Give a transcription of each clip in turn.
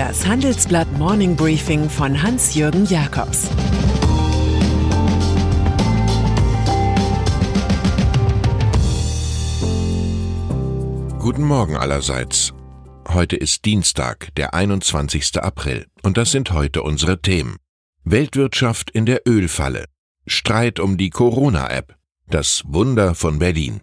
Das Handelsblatt Morning Briefing von Hans-Jürgen Jakobs Guten Morgen allerseits. Heute ist Dienstag, der 21. April, und das sind heute unsere Themen. Weltwirtschaft in der Ölfalle, Streit um die Corona-App, das Wunder von Berlin.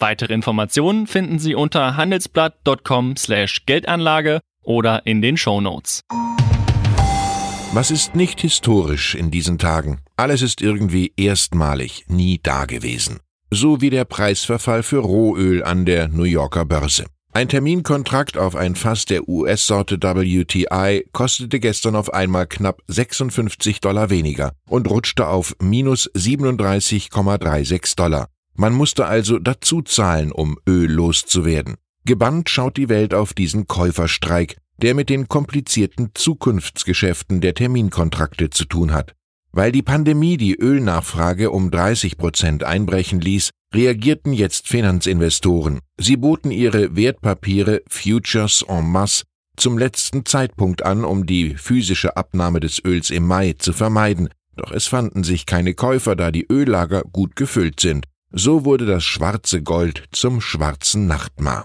Weitere Informationen finden Sie unter handelsblatt.com/geldanlage oder in den Show Notes. Was ist nicht historisch in diesen Tagen? Alles ist irgendwie erstmalig, nie dagewesen. So wie der Preisverfall für Rohöl an der New Yorker Börse. Ein Terminkontrakt auf ein Fass der US-Sorte WTI kostete gestern auf einmal knapp 56 Dollar weniger und rutschte auf minus 37,36 Dollar. Man musste also dazu zahlen, um Öl loszuwerden. Gebannt schaut die Welt auf diesen Käuferstreik, der mit den komplizierten Zukunftsgeschäften der Terminkontrakte zu tun hat. Weil die Pandemie die Ölnachfrage um 30 Prozent einbrechen ließ, reagierten jetzt Finanzinvestoren. Sie boten ihre Wertpapiere Futures en masse zum letzten Zeitpunkt an, um die physische Abnahme des Öls im Mai zu vermeiden. Doch es fanden sich keine Käufer, da die Öllager gut gefüllt sind. So wurde das schwarze Gold zum schwarzen Nachtmar.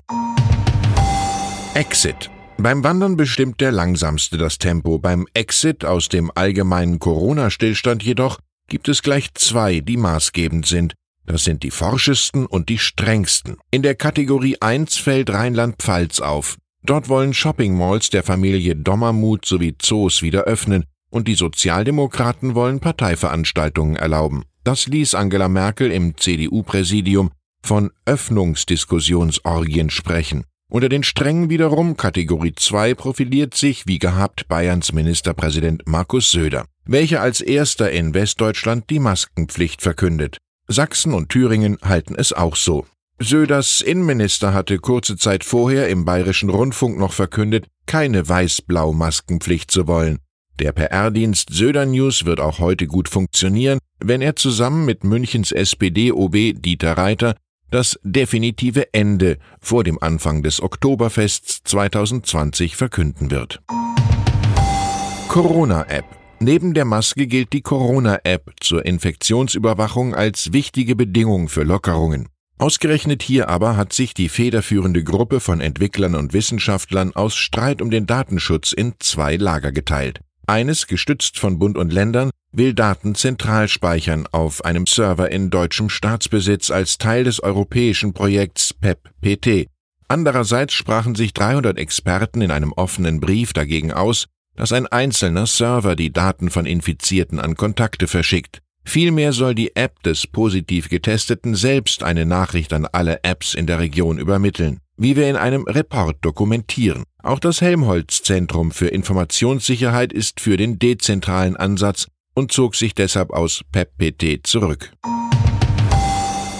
Exit. Beim Wandern bestimmt der Langsamste das Tempo. Beim Exit aus dem allgemeinen Corona-Stillstand jedoch gibt es gleich zwei, die maßgebend sind. Das sind die forschesten und die strengsten. In der Kategorie 1 fällt Rheinland-Pfalz auf. Dort wollen Shopping-Malls der Familie Dommermuth sowie Zoos wieder öffnen und die Sozialdemokraten wollen Parteiveranstaltungen erlauben. Das ließ Angela Merkel im CDU-Präsidium von Öffnungsdiskussionsorgien sprechen. Unter den Strengen wiederum Kategorie 2 profiliert sich, wie gehabt, Bayerns Ministerpräsident Markus Söder, welcher als erster in Westdeutschland die Maskenpflicht verkündet. Sachsen und Thüringen halten es auch so. Söders Innenminister hatte kurze Zeit vorher im bayerischen Rundfunk noch verkündet, keine weiß-blau-Maskenpflicht zu wollen. Der PR-Dienst Söder News wird auch heute gut funktionieren, wenn er zusammen mit Münchens SPD-OB Dieter Reiter das definitive Ende vor dem Anfang des Oktoberfests 2020 verkünden wird. Corona-App Neben der Maske gilt die Corona-App zur Infektionsüberwachung als wichtige Bedingung für Lockerungen. Ausgerechnet hier aber hat sich die federführende Gruppe von Entwicklern und Wissenschaftlern aus Streit um den Datenschutz in zwei Lager geteilt. Eines, gestützt von Bund und Ländern, will Daten zentral speichern auf einem Server in deutschem Staatsbesitz als Teil des europäischen Projekts PEP-PT. Andererseits sprachen sich 300 Experten in einem offenen Brief dagegen aus, dass ein einzelner Server die Daten von Infizierten an Kontakte verschickt. Vielmehr soll die App des positiv Getesteten selbst eine Nachricht an alle Apps in der Region übermitteln, wie wir in einem Report dokumentieren. Auch das Helmholtz-Zentrum für Informationssicherheit ist für den dezentralen Ansatz und zog sich deshalb aus PEPPT zurück.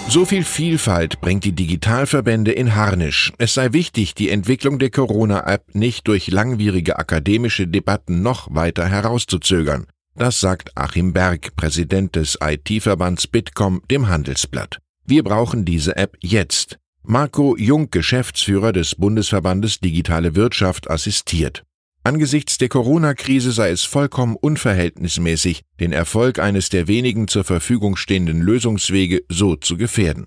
So viel Vielfalt bringt die Digitalverbände in Harnisch. Es sei wichtig, die Entwicklung der Corona-App nicht durch langwierige akademische Debatten noch weiter herauszuzögern. Das sagt Achim Berg, Präsident des IT-Verbands Bitkom, dem Handelsblatt. Wir brauchen diese App jetzt. Marco Jung, Geschäftsführer des Bundesverbandes Digitale Wirtschaft, assistiert. Angesichts der Corona-Krise sei es vollkommen unverhältnismäßig, den Erfolg eines der wenigen zur Verfügung stehenden Lösungswege so zu gefährden.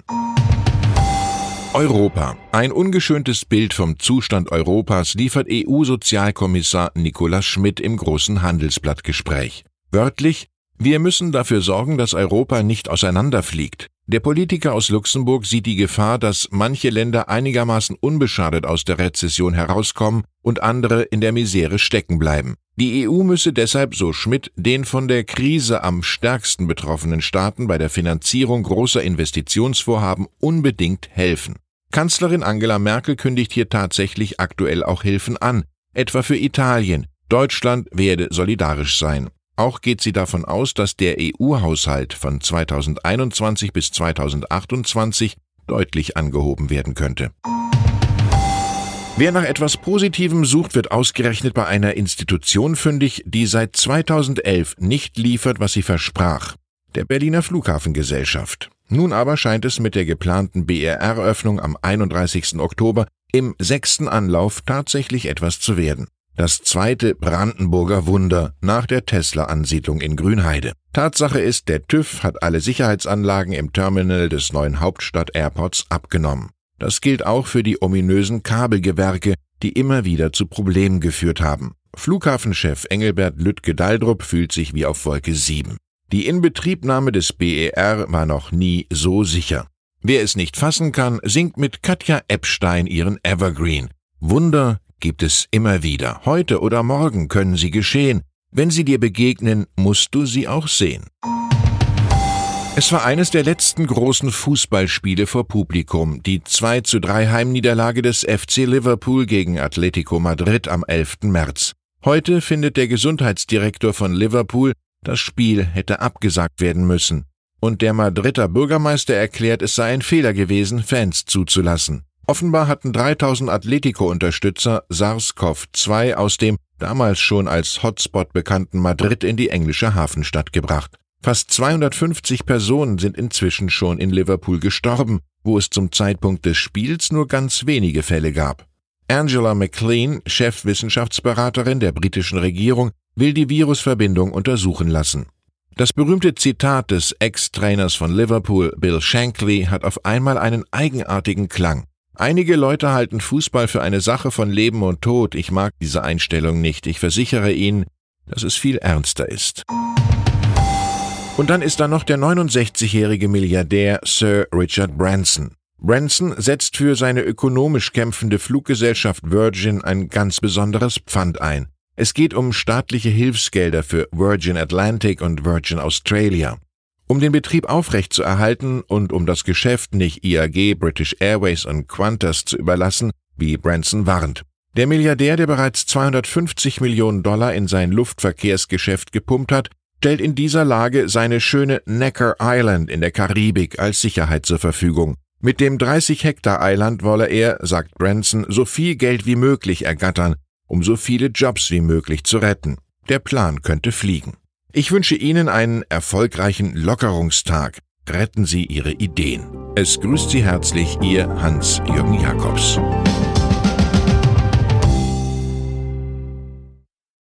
Europa. Ein ungeschöntes Bild vom Zustand Europas liefert EU-Sozialkommissar Nicolas Schmidt im großen Handelsblattgespräch. Wörtlich, wir müssen dafür sorgen, dass Europa nicht auseinanderfliegt. Der Politiker aus Luxemburg sieht die Gefahr, dass manche Länder einigermaßen unbeschadet aus der Rezession herauskommen und andere in der Misere stecken bleiben. Die EU müsse deshalb, so Schmidt, den von der Krise am stärksten betroffenen Staaten bei der Finanzierung großer Investitionsvorhaben unbedingt helfen. Kanzlerin Angela Merkel kündigt hier tatsächlich aktuell auch Hilfen an, etwa für Italien, Deutschland werde solidarisch sein. Auch geht sie davon aus, dass der EU-Haushalt von 2021 bis 2028 deutlich angehoben werden könnte. Wer nach etwas Positivem sucht, wird ausgerechnet bei einer Institution fündig, die seit 2011 nicht liefert, was sie versprach. Der Berliner Flughafengesellschaft. Nun aber scheint es mit der geplanten BRR-Öffnung am 31. Oktober im sechsten Anlauf tatsächlich etwas zu werden. Das zweite Brandenburger Wunder nach der Tesla-Ansiedlung in Grünheide. Tatsache ist, der TÜV hat alle Sicherheitsanlagen im Terminal des neuen Hauptstadt-Airports abgenommen. Das gilt auch für die ominösen Kabelgewerke, die immer wieder zu Problemen geführt haben. Flughafenchef Engelbert Lüttke-Daldrup fühlt sich wie auf Wolke 7. Die Inbetriebnahme des BER war noch nie so sicher. Wer es nicht fassen kann, singt mit Katja Epstein ihren Evergreen. Wunder gibt es immer wieder. Heute oder morgen können sie geschehen. Wenn sie dir begegnen, musst du sie auch sehen. Es war eines der letzten großen Fußballspiele vor Publikum, die 2 zu 3 Heimniederlage des FC Liverpool gegen Atletico Madrid am 11. März. Heute findet der Gesundheitsdirektor von Liverpool, das Spiel hätte abgesagt werden müssen. Und der Madrider Bürgermeister erklärt, es sei ein Fehler gewesen, Fans zuzulassen. Offenbar hatten 3000 Atletico-Unterstützer SARS-CoV-2 aus dem damals schon als Hotspot bekannten Madrid in die englische Hafenstadt gebracht. Fast 250 Personen sind inzwischen schon in Liverpool gestorben, wo es zum Zeitpunkt des Spiels nur ganz wenige Fälle gab. Angela McLean, Chefwissenschaftsberaterin der britischen Regierung, will die Virusverbindung untersuchen lassen. Das berühmte Zitat des Ex-Trainers von Liverpool, Bill Shankly, hat auf einmal einen eigenartigen Klang. Einige Leute halten Fußball für eine Sache von Leben und Tod. Ich mag diese Einstellung nicht. Ich versichere Ihnen, dass es viel ernster ist. Und dann ist da noch der 69-jährige Milliardär Sir Richard Branson. Branson setzt für seine ökonomisch kämpfende Fluggesellschaft Virgin ein ganz besonderes Pfand ein. Es geht um staatliche Hilfsgelder für Virgin Atlantic und Virgin Australia. Um den Betrieb aufrechtzuerhalten und um das Geschäft nicht IAG, British Airways und Qantas zu überlassen, wie Branson warnt. Der Milliardär, der bereits 250 Millionen Dollar in sein Luftverkehrsgeschäft gepumpt hat, stellt in dieser Lage seine schöne Necker Island in der Karibik als Sicherheit zur Verfügung. Mit dem 30 Hektar Eiland wolle er, sagt Branson, so viel Geld wie möglich ergattern, um so viele Jobs wie möglich zu retten. Der Plan könnte fliegen. Ich wünsche Ihnen einen erfolgreichen Lockerungstag. Retten Sie Ihre Ideen. Es grüßt Sie herzlich Ihr Hans-Jürgen Jakobs.